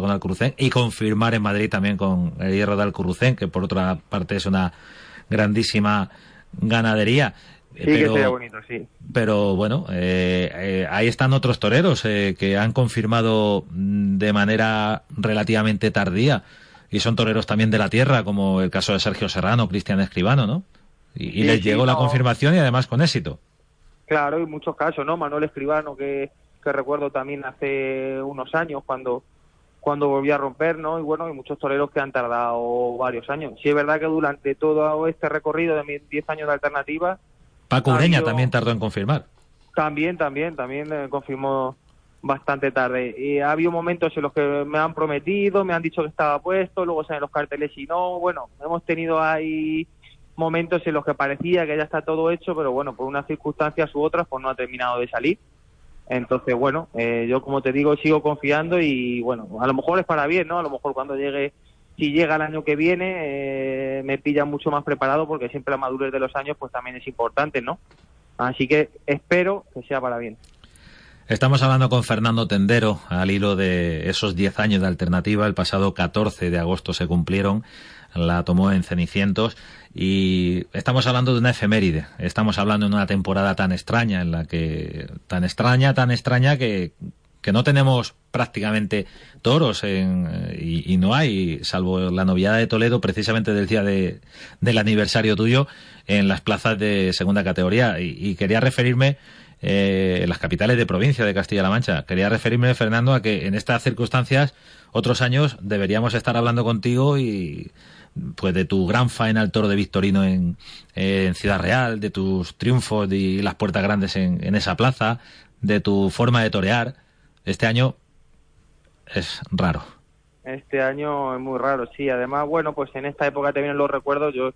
con Alcurrucén y confirmar en Madrid también con el hierro de Alcurrucén, que por otra parte es una grandísima ganadería. Sí, pero, que sería bonito, sí. Pero bueno, eh, eh, ahí están otros toreros eh, que han confirmado de manera relativamente tardía y son toreros también de la tierra, como el caso de Sergio Serrano, Cristian Escribano, ¿no? Y, les llegó la confirmación y además con éxito. Claro, hay muchos casos, ¿no? Manuel Escribano, que, que recuerdo también hace unos años cuando cuando volvió a romper, ¿no? Y bueno, hay muchos toreros que han tardado varios años. Sí es verdad que durante todo este recorrido de mis 10 años de alternativa... Paco Ureña también tardó en confirmar. También, también, también eh, confirmó bastante tarde. Y ha habido momentos en los que me han prometido, me han dicho que estaba puesto, luego salen los carteles y no. Bueno, hemos tenido ahí momentos en los que parecía que ya está todo hecho, pero bueno, por unas circunstancias u otras, pues no ha terminado de salir. Entonces, bueno, eh, yo como te digo, sigo confiando y bueno, a lo mejor es para bien, ¿no? A lo mejor cuando llegue, si llega el año que viene, eh, me pilla mucho más preparado porque siempre la madurez de los años pues también es importante, ¿no? Así que espero que sea para bien. Estamos hablando con Fernando Tendero al hilo de esos 10 años de alternativa. El pasado 14 de agosto se cumplieron la tomó en Cenicientos y estamos hablando de una efeméride, estamos hablando de una temporada tan extraña en la que tan extraña, tan extraña que, que no tenemos prácticamente toros en, y, no hay, salvo la noviada de Toledo, precisamente del día de, del aniversario tuyo, en las plazas de segunda categoría. Y, quería referirme, eh, en las capitales de provincia de Castilla-La Mancha, quería referirme, Fernando, a que en estas circunstancias, otros años, deberíamos estar hablando contigo y pues de tu gran faena al toro de Victorino en, Ciudad Real, de tus triunfos y las puertas grandes en, esa plaza, de tu forma de torear. Este año es raro. Este año es muy raro, sí. Además, bueno, pues en esta época te vienen los recuerdos. Yo,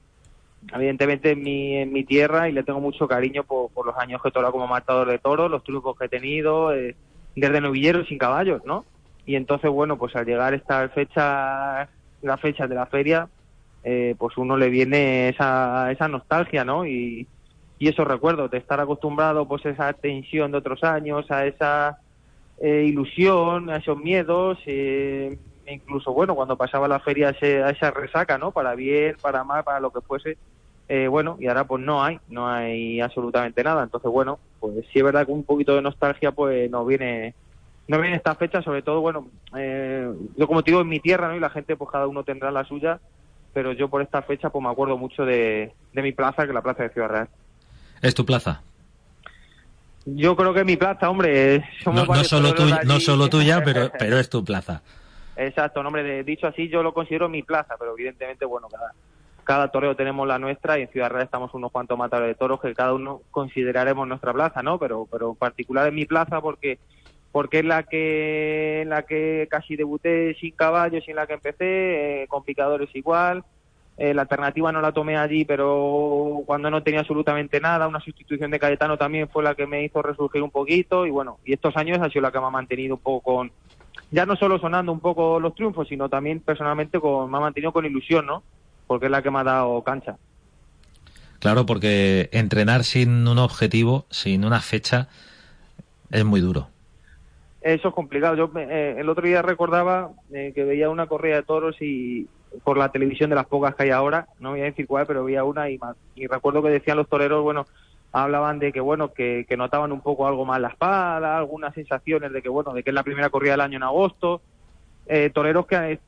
evidentemente, en mi, en mi tierra y le tengo mucho cariño por, los años que he como matador de toros, los triunfos que he tenido, eh, desde novillero sin caballos, ¿no? Y entonces, bueno, pues al llegar esta fecha, la fecha de la feria, eh, pues uno le viene esa, esa nostalgia, ¿no? Y, y esos recuerdos de estar acostumbrado pues a esa tensión de otros años, a esa eh, ilusión, a esos miedos, eh, incluso, bueno, cuando pasaba la feria a esa resaca, ¿no? Para bien, para mal, para lo que fuese. Eh, bueno, y ahora pues no hay, no hay absolutamente nada. Entonces, bueno, pues sí es verdad que un poquito de nostalgia pues nos viene no viene esta fecha, sobre todo, bueno, yo como te digo, en mi tierra, ¿no? Y la gente, pues cada uno tendrá la suya, pero yo por esta fecha pues me acuerdo mucho de, mi plaza, que es la plaza de Ciudad Real. ¿Es tu plaza? Yo creo que mi plaza, hombre, somos no, solo, no solo tuya, pero, pero es tu plaza. Exacto, nombre dicho así, yo lo considero mi plaza, pero evidentemente, bueno, cada, cada toreo tenemos la nuestra y en Ciudad Real estamos unos cuantos matadores de toros que cada uno consideraremos nuestra plaza, ¿no? Pero, pero en particular es mi plaza porque porque es la que la que casi debuté sin caballos en la que empecé, eh, con picadores igual. Eh, la alternativa no la tomé allí, pero cuando no tenía absolutamente nada, una sustitución de Cayetano también fue la que me hizo resurgir un poquito y bueno, y estos años ha sido la que me ha mantenido un poco con, ya no solo sonando un poco los triunfos, sino también personalmente con, me ha mantenido con ilusión, ¿no? Porque es la que me ha dado cancha. Claro, porque entrenar sin un objetivo, sin una fecha, es muy duro. Eso es complicado. Yo eh, el otro día recordaba eh, que veía una corrida de toros y por la televisión de las pocas que hay ahora, no voy a decir cuál, pero veía una y, y recuerdo que decían los toreros, bueno, hablaban de que bueno que, notaban un poco algo más la espada, algunas sensaciones de que bueno de que es la primera corrida del año en agosto, eh, toreros que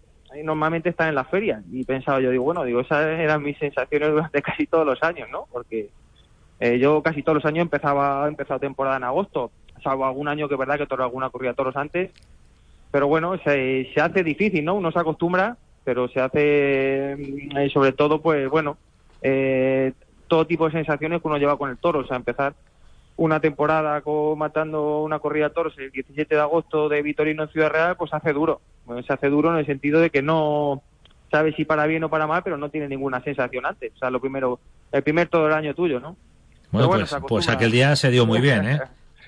normalmente están en las ferias y pensaba yo digo bueno digo esas eran mis sensaciones durante casi todos los años, ¿no? Porque yo casi todos los años empezaba empezado temporada en agosto salvo algún año que es verdad que toro alguna corrida toros antes, pero bueno, se, se hace difícil, ¿no? Uno se acostumbra, pero se hace, mm, sobre todo, pues bueno, eh, todo tipo de sensaciones que uno lleva con el toro, o sea, empezar una temporada con, matando una corrida toros el 17 de agosto de Vitorino en Ciudad Real, pues hace duro, se hace duro en el sentido de que no sabe si para bien o para mal, pero no tiene ninguna sensación antes. O sea, lo primero, el primer todo el año tuyo, ¿no? Bueno, pues, pues, aquel día se dio muy bien, ¿eh?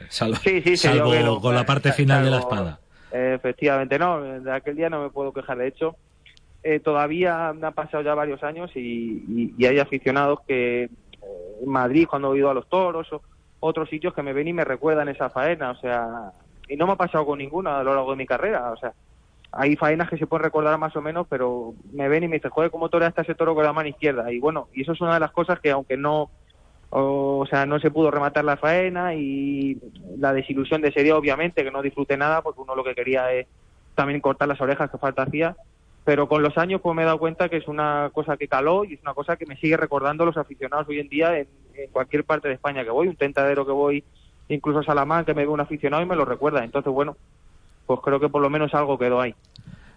Salvo, sí, sí, salvo con la parte final de la espada. Efectivamente, no, de aquel día no me puedo quejar. De hecho, eh, todavía me han pasado ya varios años y, hay aficionados que eh, en Madrid, cuando he ido a los toros o otros sitios que me ven y me recuerdan esa faena, o sea, y no me ha pasado con ninguna a lo largo de mi carrera, o sea, hay faenas que se pueden recordar más o menos, pero me ven y me dicen, joder, ¿cómo hasta ese toro con la mano izquierda? Y bueno, y eso es una de las cosas que aunque no, o, sea, no se pudo rematar la faena y la desilusión de ese día, obviamente, que no disfruté nada, porque uno lo que quería es también cortar las orejas que falta hacía, pero con los años pues me he dado cuenta que es una cosa que caló y es una cosa que me sigue recordando los aficionados hoy en día en, cualquier parte de España que voy, un tentadero que voy, incluso a Salamanca, que me ve un aficionado y me lo recuerda. Entonces, bueno, pues creo que por lo menos algo quedó ahí.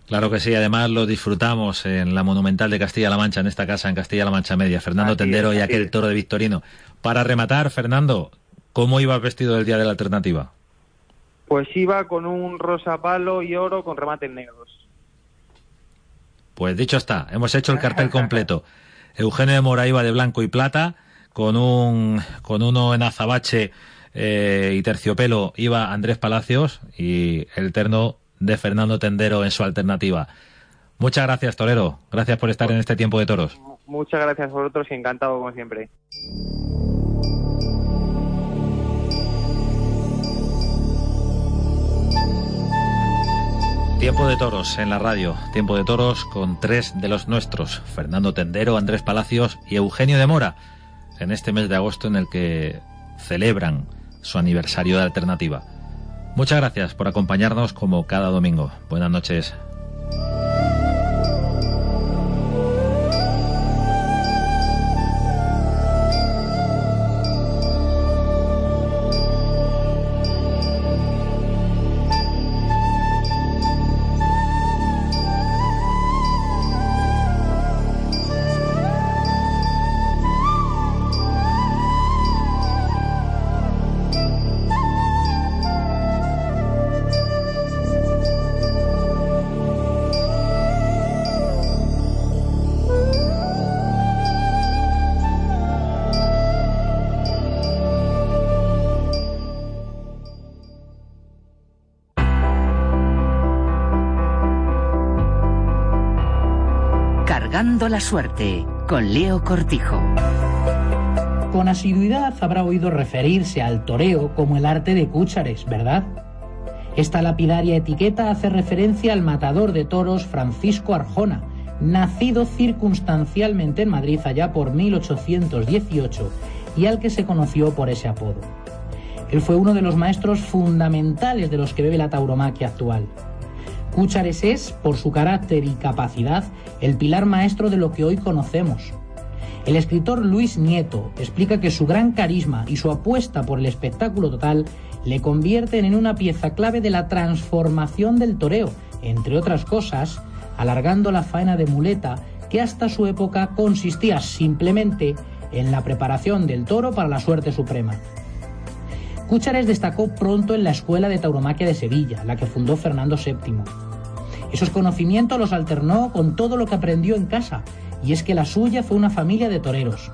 Claro que sí, además lo disfrutamos en la Monumental de Castilla-La Mancha, en esta casa, en Castilla-La Mancha Media. Fernando Tendero y aquel toro de Victorino. Para rematar, Fernando, ¿cómo iba vestido el día de la alternativa? Pues iba con un rosa palo y oro con remates negros. Pues dicho está, hemos hecho el cartel completo. Eugenio de Mora iba de blanco y plata, con un con uno en azabache eh, y terciopelo iba Andrés Palacios y el terno de Fernando Tendero en su alternativa. Muchas gracias, Torero. Gracias por estar en este tiempo de toros. Muchas gracias a vosotros y encantado como siempre. Tiempo de toros en la radio, tiempo de toros con tres de los nuestros, Fernando Tendero, Andrés Palacios y Eugenio de Mora, en este mes de agosto en el que celebran su aniversario de alternativa. Muchas gracias por acompañarnos como cada domingo. Buenas noches. La suerte con Leo Cortijo. Con asiduidad habrá oído referirse al toreo como el arte de Cúchares, ¿verdad? Esta lapidaria etiqueta hace referencia al matador de toros Francisco Arjona, nacido circunstancialmente en Madrid allá por 1818 y al que se conoció por ese apodo. Él fue uno de los maestros fundamentales de los que bebe la tauromaquia actual. Cúchares es, por su carácter y capacidad, el pilar maestro de lo que hoy conocemos. El escritor Luis Nieto explica que su gran carisma y su apuesta por el espectáculo total le convierten en una pieza clave de la transformación del toreo, entre otras cosas, alargando la faena de muleta que hasta su época consistía simplemente en la preparación del toro para la suerte suprema. Cúchares destacó pronto en la Escuela de Tauromaquia de Sevilla, la que fundó Fernando VII. Esos conocimientos los alternó con todo lo que aprendió en casa, y es que la suya fue una familia de toreros.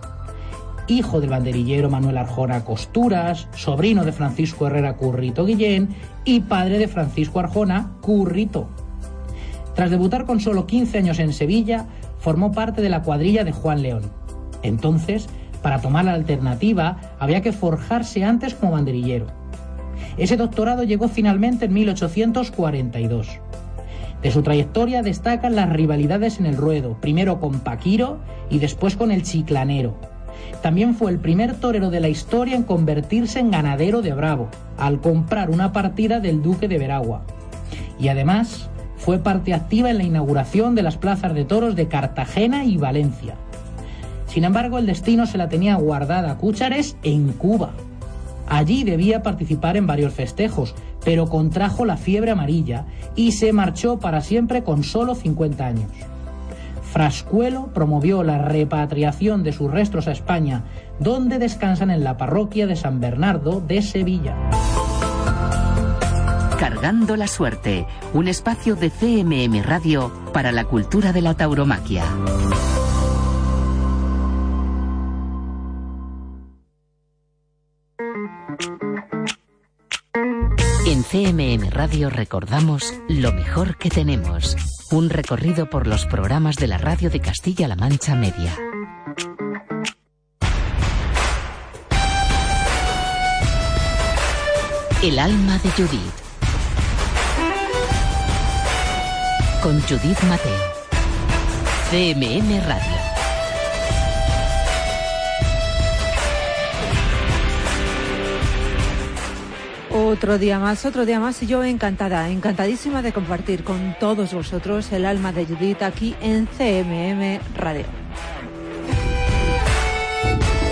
Hijo del banderillero Manuel Arjona Costuras, sobrino de Francisco Herrera Currito Guillén y padre de Francisco Arjona Currito. Tras debutar con solo 15 años en Sevilla, formó parte de la cuadrilla de Juan León. Entonces, para tomar la alternativa había que forjarse antes como banderillero. Ese doctorado llegó finalmente en 1842. De su trayectoria destacan las rivalidades en el ruedo, primero con Paquiro y después con el Chiclanero. También fue el primer torero de la historia en convertirse en ganadero de Bravo, al comprar una partida del Duque de Veragua. Y además fue parte activa en la inauguración de las plazas de toros de Cartagena y Valencia. Sin embargo, el destino se la tenía guardada a Cúchares en Cuba. Allí debía participar en varios festejos, pero contrajo la fiebre amarilla y se marchó para siempre con solo 50 años. Frascuelo promovió la repatriación de sus restos a España, donde descansan en la parroquia de San Bernardo de Sevilla. Cargando la Suerte, un espacio de CMM Radio para la cultura de la tauromaquia. En CMM Radio recordamos lo mejor que tenemos. Un recorrido por los programas de la radio de Castilla-La Mancha Media. El alma de Judith. Con Judith Mateo. CMM Radio. Otro día más, otro día más y yo encantada, encantadísima de compartir con todos vosotros el alma de Judith aquí en CMM Radio.